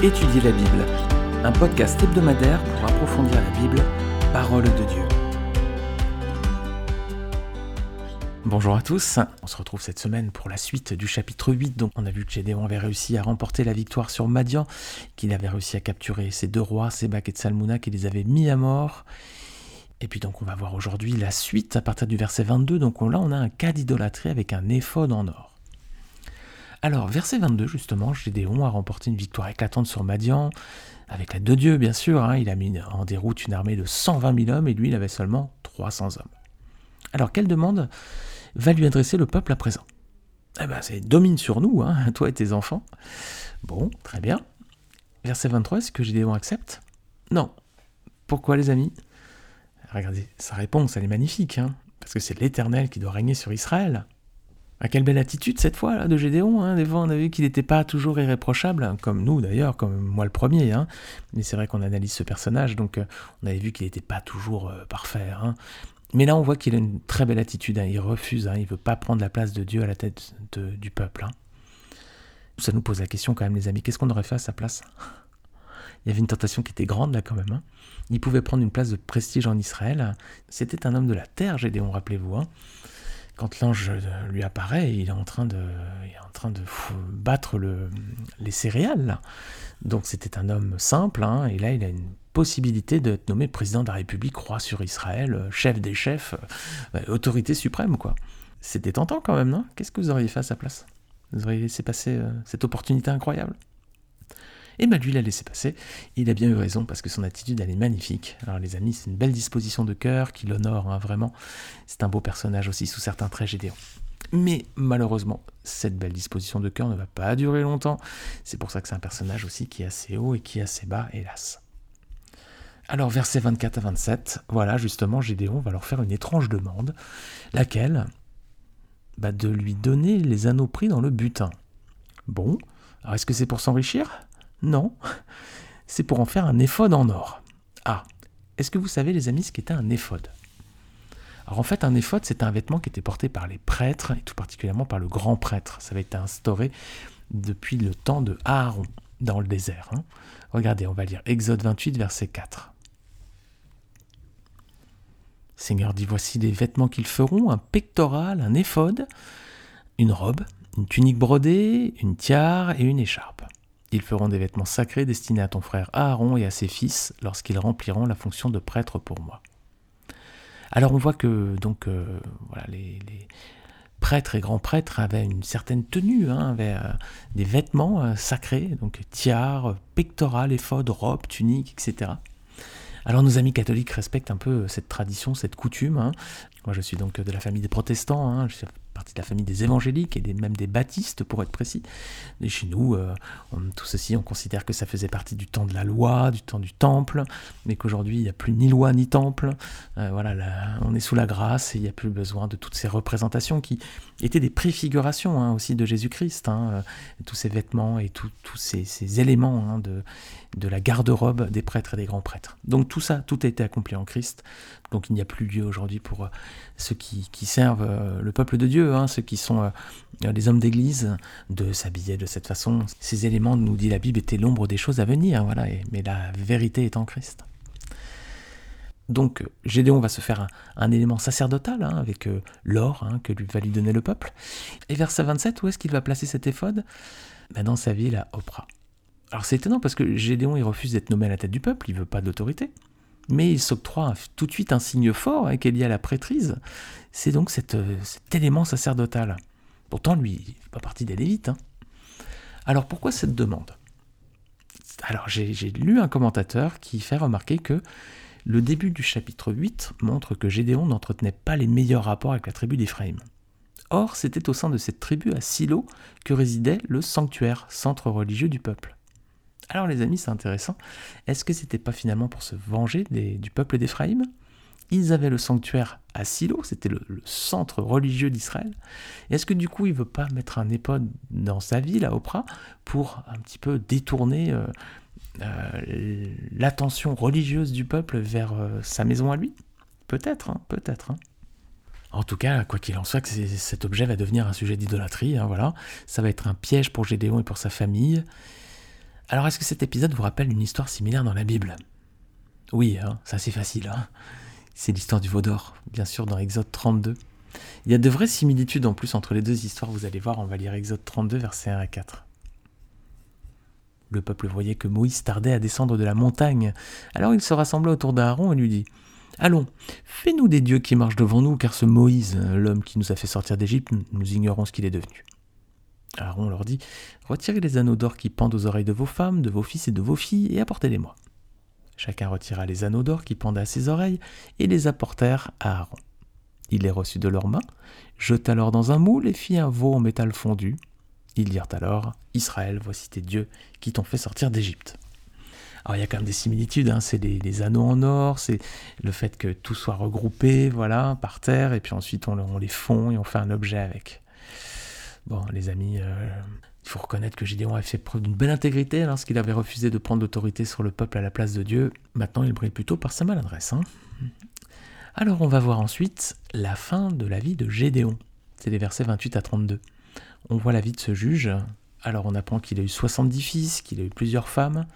Étudier la Bible, un podcast hebdomadaire pour approfondir la Bible, parole de Dieu. Bonjour à tous, on se retrouve cette semaine pour la suite du chapitre 8. Donc on a vu que Gédéon avait réussi à remporter la victoire sur Madian, qu'il avait réussi à capturer ces deux rois, Sébak et Salmouna, qui les avait mis à mort. Et puis donc on va voir aujourd'hui la suite à partir du verset 22. Donc là on a un cas d'idolâtrie avec un éphode en or. Alors, verset 22, justement, Gédéon a remporté une victoire éclatante sur Madian, avec l'aide de Dieu, bien sûr. Hein. il a mis en déroute une armée de 120 000 hommes et lui, il avait seulement 300 hommes. Alors, quelle demande va lui adresser le peuple à présent? Eh bien, c'est domine sur nous, hein, toi et tes enfants. Bon, très bien. Verset 23, est-ce que Gédéon accepte? Non. Pourquoi, les amis? Regardez, sa réponse, elle est magnifique, hein, parce que c'est l'Éternel qui doit régner sur Israël. Ah, quelle belle attitude cette fois là de Gédéon. Hein. Des fois, on a vu qu'il n'était pas toujours irréprochable, hein, comme nous d'ailleurs, comme moi le premier. Hein. Mais c'est vrai qu'on analyse ce personnage, donc euh, on avait vu qu'il n'était pas toujours euh, parfait. Hein. Mais là, on voit qu'il a une très belle attitude. Il refuse, il ne veut pas prendre la place de Dieu à la tête du peuple. Ça nous pose la question quand même, les amis. Qu'est-ce qu'on aurait fait à sa place? Il y avait une tentation qui était grande là quand même. Il pouvait prendre une place de prestige en Israël. C'était un homme de la terre, Gédéon, rappelez-vous quand l'ange lui apparaît, il est en train de, en train de battre le, les céréales. Donc c'était un homme simple, hein, et là il a une possibilité d'être nommé président de la République, roi sur Israël, chef des chefs, euh, autorité suprême, quoi. C'était tentant quand même, non? Qu'est-ce que vous auriez fait à sa place? Vous auriez laissé passer euh, cette opportunité incroyable? Et bien lui l'a laissé passer. Il a bien eu raison parce que son attitude elle est magnifique. Alors les amis, c'est une belle disposition de cœur qui l'honore hein, vraiment. C'est un beau personnage aussi sous certains traits Gédéon. Mais malheureusement, cette belle disposition de cœur ne va pas durer longtemps. C'est pour ça que c'est un personnage aussi qui est assez haut et qui est assez bas, hélas. Alors versets 24 à 27, voilà justement Gédéon va leur faire une étrange demande, laquelle? Bah, de lui donner les anneaux pris dans le butin. Bon, alors est-ce que c'est pour s'enrichir? Non, c'est pour en faire un éphode en or. Ah, est-ce que vous savez les amis ce qu'était un éphode alors en fait, un éphode, c'est un vêtement qui était porté par les prêtres, et tout particulièrement par le grand prêtre. Ça avait été instauré depuis le temps de Aaron, dans le désert. Hein. Regardez, on va lire Exode 28, verset 4. Seigneur dit, voici les vêtements qu'ils feront, un pectoral, un éphode, une robe, une tunique brodée, une tiare et une écharpe. Ils feront des vêtements sacrés destinés à ton frère Aaron et à ses fils lorsqu'ils rempliront la fonction de prêtre pour moi. Alors on voit que donc euh, voilà, les, prêtres et grands prêtres avaient une certaine tenue, hein, avaient euh, des vêtements euh, sacrés, donc tiare, pectoral, éphode, robe, tunique, etc. Alors nos amis catholiques respectent un peu cette tradition, cette coutume. Hein. Moi je suis donc de la famille des protestants, hein. Partie de la famille des évangéliques et même des baptistes pour être précis. Et chez nous, euh, tout ceci, on considère que ça faisait partie du temps de la loi, du temps du temple, mais qu'aujourd'hui il n'y a plus ni loi ni temple. Euh, voilà, on est sous la grâce et il n'y a plus besoin de toutes ces représentations qui étaient des préfigurations hein, aussi de Jésus-Christ, hein, euh, tous ces vêtements et tous ces, éléments hein, de, de la garde-robe des prêtres et des grands prêtres. Donc tout ça, tout a été accompli en Christ. Donc il n'y a plus lieu aujourd'hui pour ceux qui, servent le peuple de Dieu Hein, ceux qui sont euh, les hommes d'église, de s'habiller de cette façon. Ces éléments, nous dit la Bible, étaient l'ombre des choses à venir, voilà, mais la vérité est en Christ. Donc Gédéon va se faire un, élément sacerdotal hein, avec euh, l'or hein, que lui va lui donner le peuple. Et verset 27, où est-ce qu'il va placer cet éphode ben, Dans sa ville à Oprah. Alors c'est étonnant parce que Gédéon il refuse d'être nommé à la tête du peuple, il veut pas d'autorité mais il s'octroie tout de suite un signe fort hein, qui est lié la prêtrise. C'est donc euh, cet élément sacerdotal. Pourtant, lui, il pas partie des Lévites. Hein. Alors pourquoi cette demande? Alors j'ai lu un commentateur qui fait remarquer que le début du chapitre 8 montre que Gédéon n'entretenait pas les meilleurs rapports avec la tribu d'Éphraïm. Or, c'était au sein de cette tribu à Silo que résidait le sanctuaire, centre religieux du peuple. Alors les amis, c'est intéressant. Est-ce que c'était pas finalement pour se venger du peuple d'Éphraïm? Ils avaient le sanctuaire à Silo, c'était le, centre religieux d'Israël. Est-ce que du coup, il veut pas mettre un épode dans sa ville, à Oprah, pour un petit peu détourner euh, euh, l'attention religieuse du peuple vers euh, sa maison à lui? Peut-être, hein, peut-être. Hein. En tout cas, quoi qu'il en soit, cet objet va devenir un sujet d'idolâtrie. Hein, voilà, ça va être un piège pour Gédéon et pour sa famille. Alors est-ce que cet épisode vous rappelle une histoire similaire dans la Bible? Oui, hein, c'est assez facile. Hein. c'est l'histoire du veau d'or, bien sûr, dans Exode 32. Il y a de vraies similitudes en plus entre les deux histoires, vous allez voir, on va lire Exode 32, versets 1 à 4. Le peuple voyait que Moïse tardait à descendre de la montagne. Alors il se rassembla autour d'Aaron et lui dit Allons, fais-nous des dieux qui marchent devant nous, car ce Moïse, l'homme qui nous a fait sortir d'Égypte, nous ignorons ce qu'il est devenu. Aaron leur dit Retirez les anneaux d'or qui pendent aux oreilles de vos femmes, de vos fils et de vos filles, et apportez-les-moi. Chacun retira les anneaux d'or qui pendaient à ses oreilles et les apportèrent à Aaron. Il les reçut de leurs mains, jeta alors dans un moule et fit un veau en métal fondu. Ils dirent alors Israël, voici tes dieux qui t'ont fait sortir d'Égypte. Alors il y a quand même des similitudes, hein. c'est les, anneaux en or, c'est le fait que tout soit regroupé, voilà, par terre, et puis ensuite on, les fond et on fait un objet avec. Bon, les amis, euh, il faut reconnaître que Gideon a fait preuve d'une belle intégrité lorsqu'il avait refusé de prendre l'autorité sur le peuple à la place de Dieu. Maintenant, il brille plutôt par sa maladresse. Hein. Alors, on va voir ensuite la fin de la vie de Gédéon. C'est les versets 28 à 32. On voit la vie de ce juge. Alors, on apprend qu'il a eu 70 fils, qu'il a eu plusieurs femmes.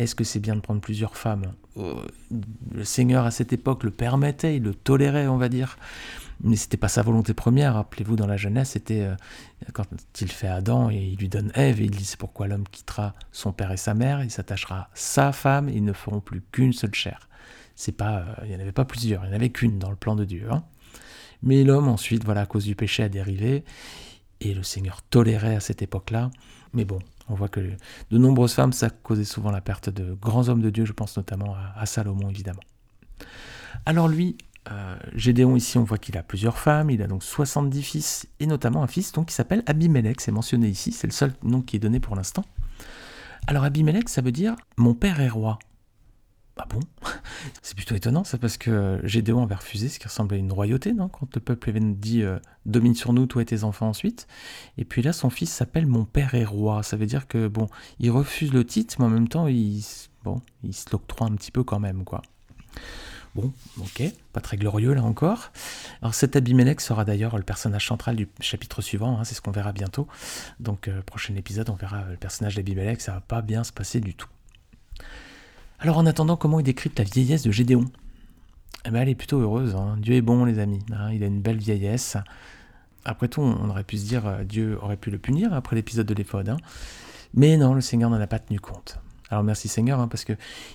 Est-ce que c'est bien de prendre plusieurs femmes? Euh, Le Seigneur à cette époque le permettait, il le tolérait, on va dire mais c'était pas sa volonté première. Rappelez-vous, dans la jeunesse, c'était euh, quand il fait Adam et il lui donne Ève et il dit c'est pourquoi l'homme quittera son père et sa mère, il s'attachera à sa femme, et ils ne feront plus qu'une seule chair. C'est pas, euh, il n'y en avait pas plusieurs, il n'y en avait qu'une dans le plan de Dieu. Hein. Mais l'homme ensuite, voilà, à cause du péché, a dérivé et le Seigneur tolérait à cette époque-là. Mais bon, on voit que de nombreuses femmes, ça causait souvent la perte de grands hommes de Dieu. Je pense notamment à Salomon, évidemment. Alors lui, euh, Gédéon, ici, on voit qu'il a plusieurs femmes, il a donc 70 fils, et notamment un fils donc, qui s'appelle Abimelech, c'est mentionné ici, c'est le seul nom qui est donné pour l'instant. Alors Abimelech, ça veut dire mon père est roi. Ah bon? C'est plutôt étonnant, ça, parce que Gédéon avait refusé ce qui ressemblait à une royauté, non? Quand le peuple avait dit euh, domine sur nous, toi et tes enfants ensuite. Et puis là, son fils s'appelle mon père est roi. Ça veut dire que, bon, il refuse le titre, mais en même temps, il, bon, il se l'octroie un petit peu quand même, quoi. Bon, ok, pas très glorieux là encore. Alors cet Abimelech sera d'ailleurs le personnage central du chapitre suivant, hein, c'est ce qu'on verra bientôt. Donc euh, prochain épisode, on verra le personnage d'Abimelech, ça va pas bien se passer du tout. Alors en attendant, comment il décrit la vieillesse de Gédéon? Eh ben, Elle est plutôt heureuse, hein. Dieu est bon les amis, hein. il a une belle vieillesse. Après tout, on aurait pu se dire, euh, Dieu aurait pu le punir après l'épisode de l'éphode. Mais non, le Seigneur n'en a pas tenu compte. Alors merci Seigneur, hein, parce que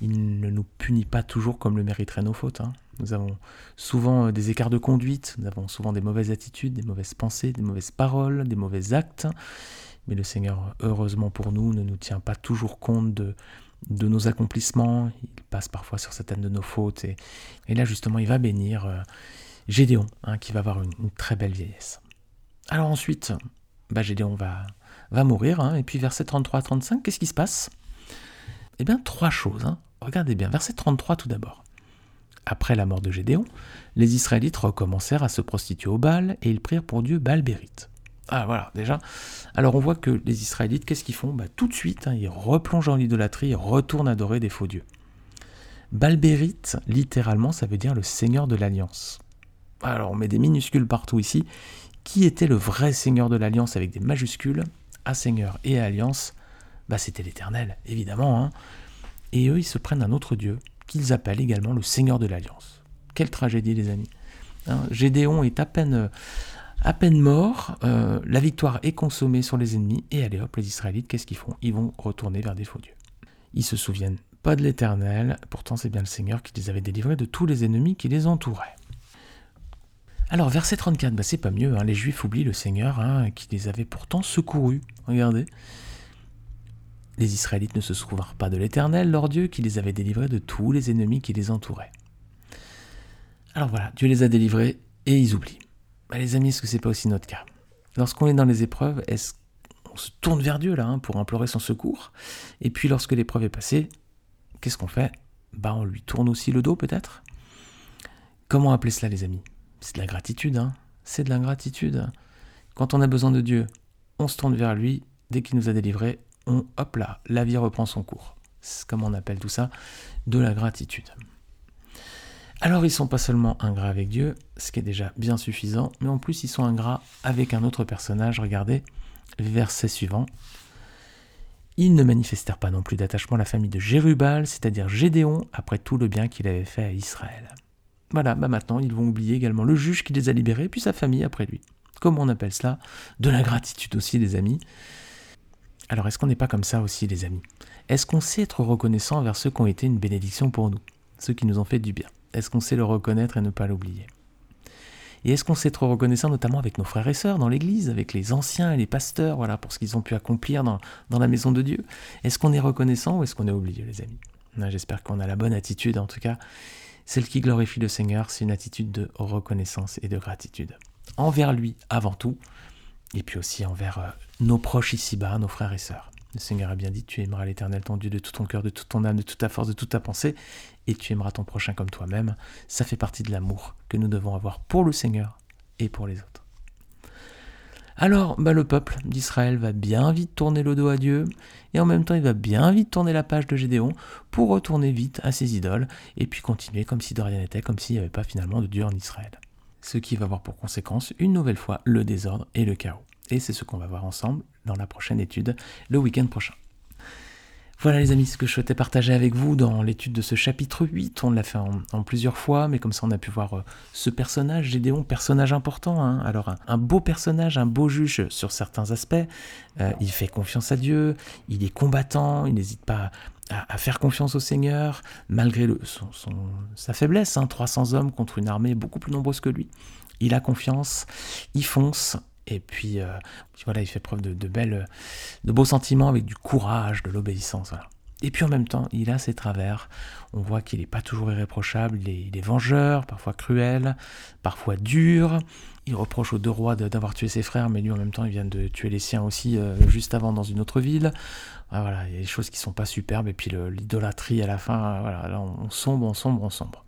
il ne nous punit pas toujours comme le mériteraient nos fautes. Hein. Nous avons souvent euh, des écarts de conduite, nous avons souvent des mauvaises attitudes, des mauvaises pensées, des mauvaises paroles, des mauvais actes. Mais le Seigneur, heureusement pour nous, ne nous tient pas toujours compte de, nos accomplissements. Il passe parfois sur certaines de nos fautes. Et, là, justement, il va bénir euh, Gédéon, hein, qui va avoir une, très belle vieillesse. Alors ensuite, bah, Gédéon va, va mourir. et puis verset 33-35, qu'est-ce qui se passe? Eh bien, trois choses. Hein. Regardez bien, verset 33 tout d'abord. Après la mort de Gédéon, les Israélites recommencèrent à se prostituer au Baal et ils prirent pour Dieu Baal-Bérite. Ah voilà, déjà. Alors on voit que les Israélites, qu'est-ce qu'ils font? Bah, Tout de suite, hein, ils replongent en l'idolâtrie et retournent adorer des faux dieux. Baal-Bérite, littéralement, ça veut dire le Seigneur de l'Alliance. Alors on met des minuscules partout ici. Qui était le vrai Seigneur de l'Alliance avec des majuscules? À Seigneur et à Alliance, bah, c'était l'Éternel, évidemment. Hein. Et eux, ils se prennent un autre Dieu, qu'ils appellent également le Seigneur de l'Alliance. Quelle tragédie, les amis. Hein. Gédéon est à peine, mort, euh, la victoire est consommée sur les ennemis, et allez hop, les Israélites, qu'est-ce qu'ils font? Ils vont retourner vers des faux dieux. Ils se souviennent pas de l'Éternel, pourtant c'est bien le Seigneur qui les avait délivrés de tous les ennemis qui les entouraient. Alors, verset 34, bah, c'est pas mieux, hein. les Juifs oublient le Seigneur hein, qui les avait pourtant secourus. Regardez. Les Israélites ne se souvinrent pas de l'Éternel, leur Dieu, qui les avait délivrés de tous les ennemis qui les entouraient. Alors voilà, Dieu les a délivrés et ils oublient. Bah, les amis, est-ce que c'est pas aussi notre cas? Lorsqu'on est dans les épreuves, est-ce qu'on se tourne vers Dieu là hein, pour implorer son secours? Et puis lorsque l'épreuve est passée, qu'est-ce qu'on fait? Bah on lui tourne aussi le dos peut-être? Comment appeler cela les amis? C'est de la gratitude, hein c'est de l'ingratitude. Quand on a besoin de Dieu, on se tourne vers lui, dès qu'il nous a délivrés, hop là, la vie reprend son cours. C'est comme on appelle tout ça, de la gratitude. Alors ils sont pas seulement ingrats avec Dieu, ce qui est déjà bien suffisant, mais en plus ils sont ingrats avec un autre personnage. Regardez, verset suivant. Ils ne manifestèrent pas non plus d'attachement à la famille de Jérubal, c'est-à-dire Gédéon, après tout le bien qu'il avait fait à Israël. Voilà, bah maintenant ils vont oublier également le juge qui les a libérés, puis sa famille après lui. Comment on appelle cela De la gratitude aussi, les amis. Alors est-ce qu'on n'est pas comme ça aussi, les amis? Est-ce qu'on sait être reconnaissant envers ceux qui ont été une bénédiction pour nous, ceux qui nous ont fait du bien. Est-ce qu'on sait le reconnaître et ne pas l'oublier? Et est-ce qu'on sait être reconnaissant notamment avec nos frères et sœurs dans l'Église, avec les anciens et les pasteurs, voilà, pour ce qu'ils ont pu accomplir dans, la maison de Dieu? Est-ce qu'on est reconnaissant ou est-ce qu'on est oublié, les amis? J'espère qu'on a la bonne attitude, en tout cas. Celle qui glorifie le Seigneur, c'est une attitude de reconnaissance et de gratitude. Envers lui avant tout, et puis aussi envers euh, nos proches ici-bas, nos frères et sœurs. Le Seigneur a bien dit, tu aimeras l'Éternel ton Dieu de tout ton cœur, de toute ton âme, de toute ta force, de toute ta pensée, et tu aimeras ton prochain comme toi-même. Ça fait partie de l'amour que nous devons avoir pour le Seigneur et pour les autres. Alors, bah, le peuple d'Israël va bien vite tourner le dos à Dieu, et en même temps, il va bien vite tourner la page de Gédéon pour retourner vite à ses idoles, et puis continuer comme si de rien n'était, comme s'il n'y avait pas finalement de Dieu en Israël. Ce qui va avoir pour conséquence, une nouvelle fois, le désordre et le chaos. Et c'est ce qu'on va voir ensemble dans la prochaine étude, le week-end prochain. Voilà les amis, ce que je souhaitais partager avec vous dans l'étude de ce chapitre 8. On l'a fait en, plusieurs fois, mais comme ça on a pu voir euh, ce personnage, Gédéon, personnage important. Hein. Alors un, beau personnage, un beau juge sur certains aspects. Euh, il fait confiance à Dieu, il est combattant, il n'hésite pas à, faire confiance au Seigneur, malgré le, son, sa faiblesse. 300 hein. hommes contre une armée beaucoup plus nombreuse que lui. Il a confiance, il fonce, et puis, euh, voilà, il fait preuve de, belles, de beaux sentiments avec du courage, de l'obéissance. Et puis en même temps, il a ses travers. On voit qu'il n'est pas toujours irréprochable. Il est, vengeur, parfois cruel, parfois dur. Il reproche aux deux rois d'avoir tué ses frères, mais lui en même temps, il vient de tuer les siens aussi euh, juste avant dans une autre ville. Ah, voilà, il y a des choses qui sont pas superbes. Et puis l'idolâtrie à la fin, voilà, là on sombre, on sombre, on sombre.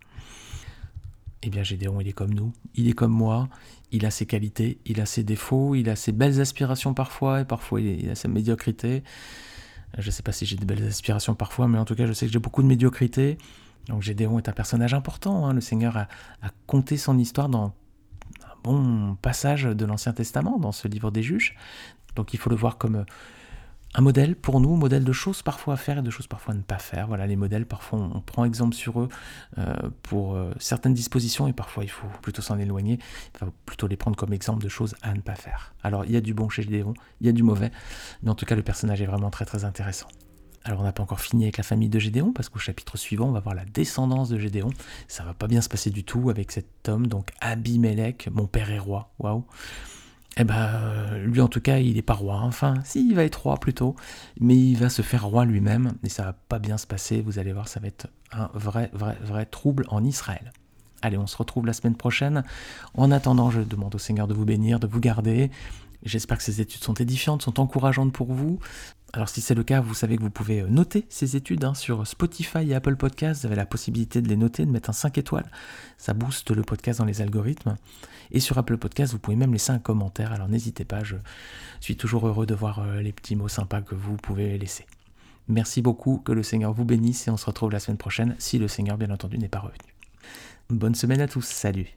Eh bien Gédéon, il est comme nous, il est comme moi, il a ses qualités, il a ses défauts, il a ses belles aspirations parfois, et parfois il a sa médiocrité. Je ne sais pas si j'ai de belles aspirations parfois, mais en tout cas je sais que j'ai beaucoup de médiocrité. Donc Gédéon est un personnage important, hein. le Seigneur a, a compté son histoire dans un bon passage de l'Ancien Testament, dans ce livre des juges. Donc il faut le voir comme un modèle pour nous, modèle de choses parfois à faire et de choses parfois à ne pas faire. Voilà, les modèles, parfois on, prend exemple sur eux euh, pour euh, certaines dispositions et parfois il faut plutôt s'en éloigner, plutôt les prendre comme exemple de choses à ne pas faire. Alors il y a du bon chez Gédéon, il y a du mauvais, mais en tout cas le personnage est vraiment très très intéressant. Alors on n'a pas encore fini avec la famille de Gédéon parce qu'au chapitre suivant on va voir la descendance de Gédéon. Ça va pas bien se passer du tout avec cet homme donc Abimelech, mon père est roi. Waouh eh ben, lui en tout cas, il n'est pas roi. Enfin, si, il va être roi plutôt, mais il va se faire roi lui-même, et ça va pas bien se passer. Vous allez voir, ça va être un vrai, vrai, vrai trouble en Israël. Allez, on se retrouve la semaine prochaine. En attendant, je demande au Seigneur de vous bénir, de vous garder. J'espère que ces études sont édifiantes, sont encourageantes pour vous. Alors si c'est le cas, vous savez que vous pouvez euh, noter ces études hein, sur Spotify et Apple Podcasts. Vous avez la possibilité de les noter, de mettre un 5 étoiles. Ça booste le podcast dans les algorithmes. Et sur Apple Podcasts, vous pouvez même laisser un commentaire. Alors n'hésitez pas, je suis toujours heureux de voir euh, les petits mots sympas que vous pouvez laisser. Merci beaucoup, que le Seigneur vous bénisse et on se retrouve la semaine prochaine si le Seigneur bien entendu n'est pas revenu. Bonne semaine à tous, salut